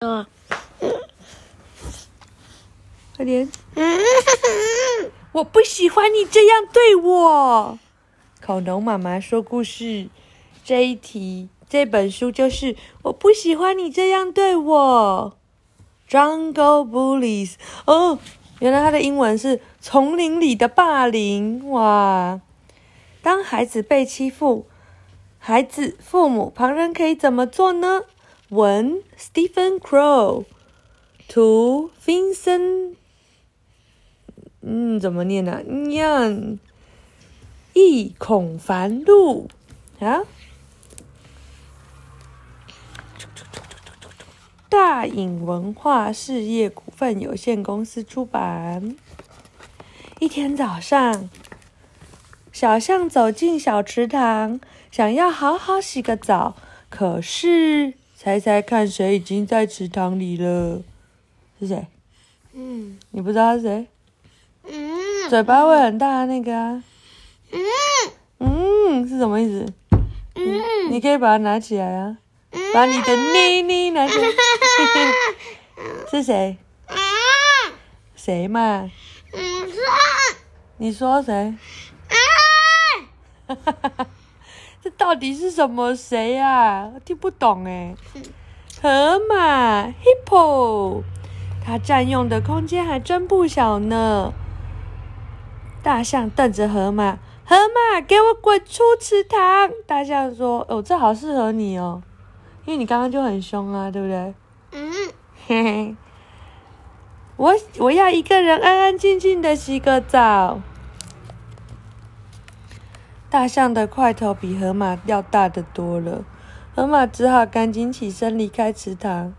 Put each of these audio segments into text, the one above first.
嗯，快点！我不喜欢你这样对我。恐龙妈妈说故事这一题，这本书就是我不喜欢你这样对我。Jungle Bullies，哦，原来它的英文是丛林里的霸凌。哇，当孩子被欺负，孩子、父母、旁人可以怎么做呢？文 Stephen Crow，图 Vincent，嗯，怎么念呢？念易孔繁露啊。大隐文化事业股份有限公司出版。一天早上，小象走进小池塘，想要好好洗个澡。可是，猜猜看，谁已经在池塘里了？是谁？嗯你不知道是谁？嗯嘴巴会很大的那个啊。嗯嗯，是什么意思？嗯你可以把它拿起来啊，把你的妮妮拿起来。是谁？谁嘛？嗯你说谁？这到底是什么谁呀、我听不懂哎。河马 hippo，它占用的空间还真不小呢。大象瞪着河马，河马给我滚出池塘！大象说：“哦，这好适合你哦，因为你刚刚就很凶啊，对不对？”嗯嘿嘿，我我要一个人安安静静的洗个澡。大象的块头比河马要大得多了，河马只好赶紧起身离开池塘。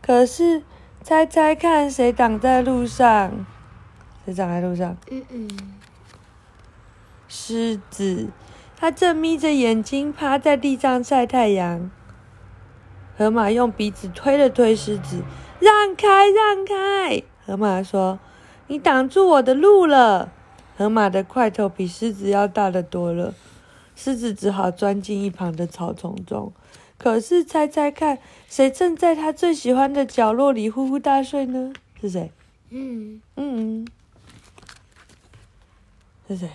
可是，猜猜看，谁挡在路上？谁挡在路上？嗯嗯狮子，它正眯着眼睛趴在地上晒太阳。河马用鼻子推了推狮子，让开，让开！河马说：“你挡住我的路了。”河马的块头比狮子要大得多了，狮子只好钻进一旁的草丛中。可是，猜猜看，谁正在他最喜欢的角落里呼呼大睡呢？是谁？嗯嗯，是谁？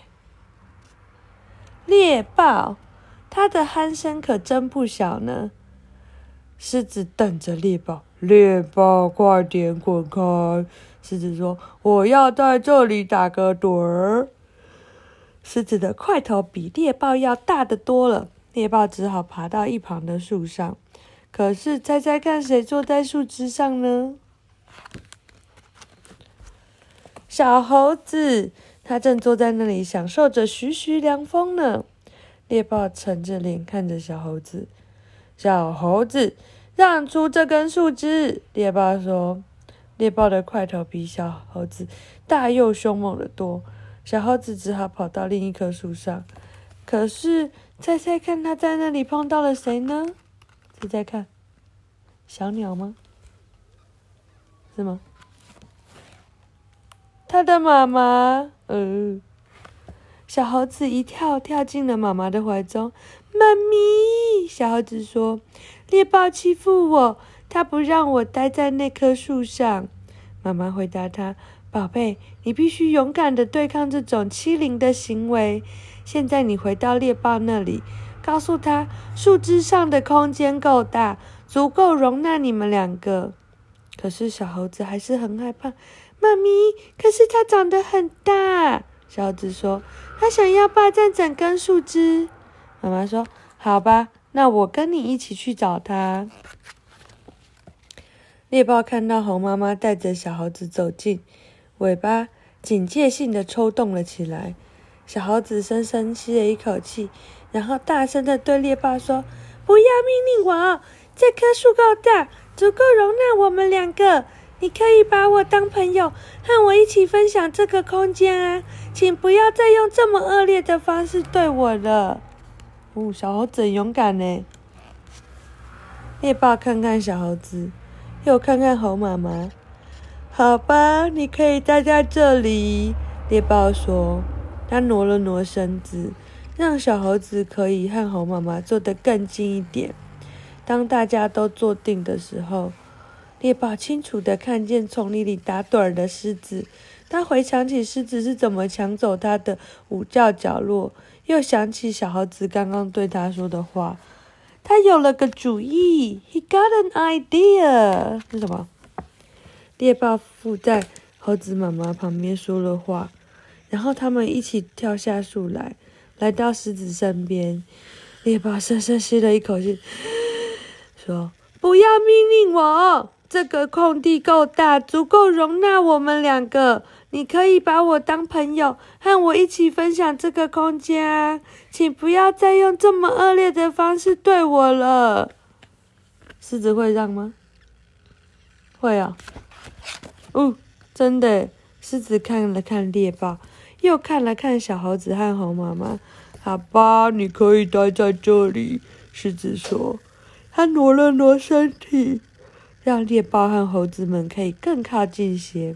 猎豹，它的鼾声可真不小呢。狮子瞪着猎豹，猎豹快点滚开！狮子说：“我要在这里打个盹儿。”狮子的块头比猎豹要大得多了，猎豹只好爬到一旁的树上。可是，猜猜看，谁坐在树枝上呢？小猴子，它正坐在那里享受着徐徐凉风呢。猎豹沉着脸看着小猴子，小猴子让出这根树枝。猎豹说：“猎豹的块头比小猴子大又凶猛得多。”小猴子只好跑到另一棵树上。可是，猜猜看，它在那里碰到了谁呢？猜猜看，小鸟吗？是吗？他的妈妈，呃，小猴子一跳跳进了妈妈的怀中。妈咪，小猴子说：“猎豹欺负我，他不让我待在那棵树上。”妈妈回答他：“宝贝，你必须勇敢的对抗这种欺凌的行为。现在你回到猎豹那里，告诉他树枝上的空间够大，足够容纳你们两个。”可是小猴子还是很害怕。妈咪，可是它长得很大。小猴子说：“它想要霸占整根树枝。”妈妈说：“好吧，那我跟你一起去找它。”猎豹看到猴妈妈带着小猴子走近，尾巴警戒性的抽动了起来。小猴子深深吸了一口气，然后大声的对猎豹说：“不要命令我！这棵树够大，足够容纳我们两个。”你可以把我当朋友，和我一起分享这个空间啊！请不要再用这么恶劣的方式对我了。哦，小猴子勇敢呢。猎豹看看小猴子，又看看猴妈妈。好吧，你可以待在这里。猎豹说，他挪了挪身子，让小猴子可以和猴妈妈坐得更近一点。当大家都坐定的时候，猎豹清楚地看见丛林里打盹儿的狮子，他回想起狮子是怎么抢走他的午觉角落，又想起小猴子刚刚对他说的话，他有了个主意。He got an idea。是什么？猎豹附在猴子妈妈旁边说了话，然后他们一起跳下树来，来到狮子身边。猎豹深深吸了一口气，说：“不要命令我。”这个空地够大，足够容纳我们两个。你可以把我当朋友，和我一起分享这个空间！请不要再用这么恶劣的方式对我了。狮子会让吗？会啊。哦，真的。狮子看了看猎豹，又看了看小猴子和猴妈妈。好吧，你可以待在这里。狮子说。他挪了挪身体。让猎豹和猴子们可以更靠近些。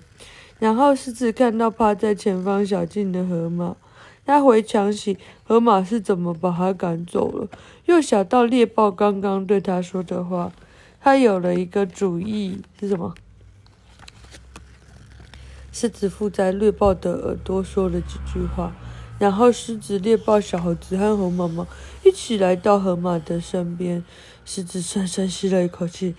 然后狮子看到趴在前方小径的河马，他回想起河马是怎么把他赶走了，又想到猎豹刚刚对他说的话，他有了一个主意，是什么？狮子附在猎豹的耳朵说了几句话，然后狮子、猎豹、小猴子和猴妈妈一起来到河马的身边。狮子深深吸了一口气。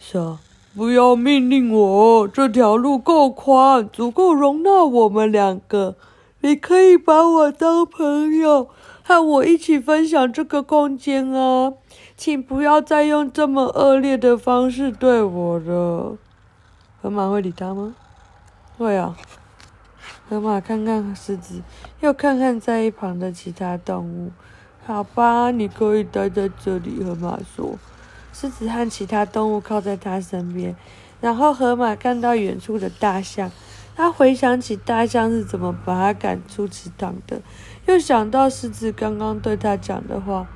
说：“不要命令我，这条路够宽，足够容纳我们两个。你可以把我当朋友，和我一起分享这个空间啊！请不要再用这么恶劣的方式对我了。”河马会理他吗？会啊。河马看看狮子，又看看在一旁的其他动物。好吧，你可以待在这里。河马说。狮子和其他动物靠在他身边，然后河马看到远处的大象，他回想起大象是怎么把他赶出池塘的，又想到狮子刚刚对他讲的话，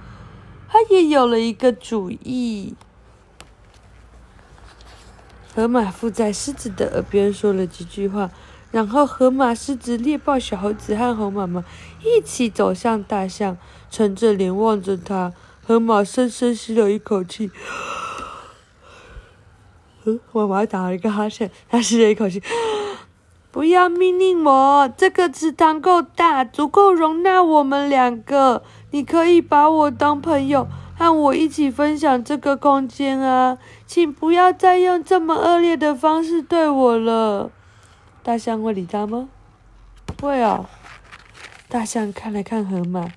他也有了一个主意。河马附在狮子的耳边说了几句话，然后河马、狮子、猎豹、小猴子和猴妈妈一起走向大象，沉着脸望着他。河马深深吸了一口气，嗯，妈妈打了一个哈欠，他吸了一口气，不要命令我，这个池塘够大，足够容纳我们两个。你可以把我当朋友，和我一起分享这个空间啊！请不要再用这么恶劣的方式对我了。大象会理他吗？会啊。大象看了看河马，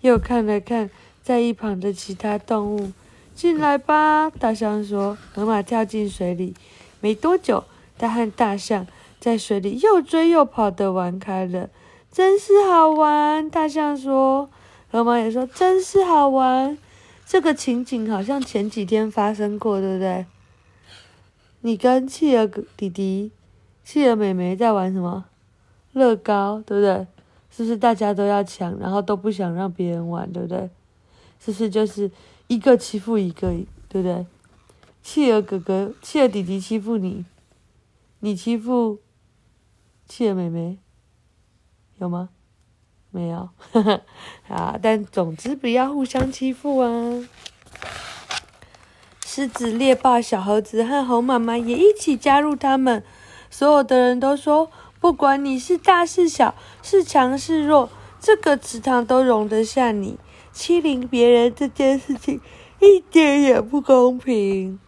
又看了看。在一旁的其他动物，进来吧！大象说。河马跳进水里，没多久，它和大象在水里又追又跑的玩开了，真是好玩！大象说。河马也说，真是好玩。这个情景好像前几天发生过，对不对？你跟企鹅弟弟、企鹅妹妹在玩什么？乐高，对不对？是不是大家都要抢，然后都不想让别人玩，对不对？是不是就是一个欺负一个，对不对？企鹅哥哥、企鹅弟弟欺负你，你欺负企鹅妹妹，有吗？没有，啊！但总之不要互相欺负啊！狮子、猎豹、小猴子和猴妈妈也一起加入他们。所有的人都说，不管你是大是小，是强是弱，这个池塘都容得下你。欺凌别人这件事情一点也不公平，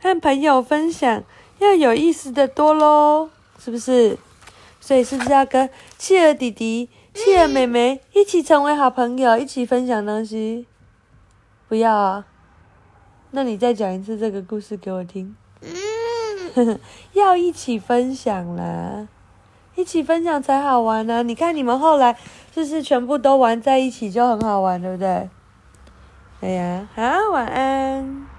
和朋友分享要有意思的多喽，是不是？所以是不是要跟企鹅弟弟、企鹅妹妹一起成为好朋友，一起分享东西？不要啊？那你再讲一次这个故事给我听。要一起分享啦，一起分享才好玩呢。你看你们后来。就是全部都玩在一起就很好玩，对不对？哎呀，好，晚安。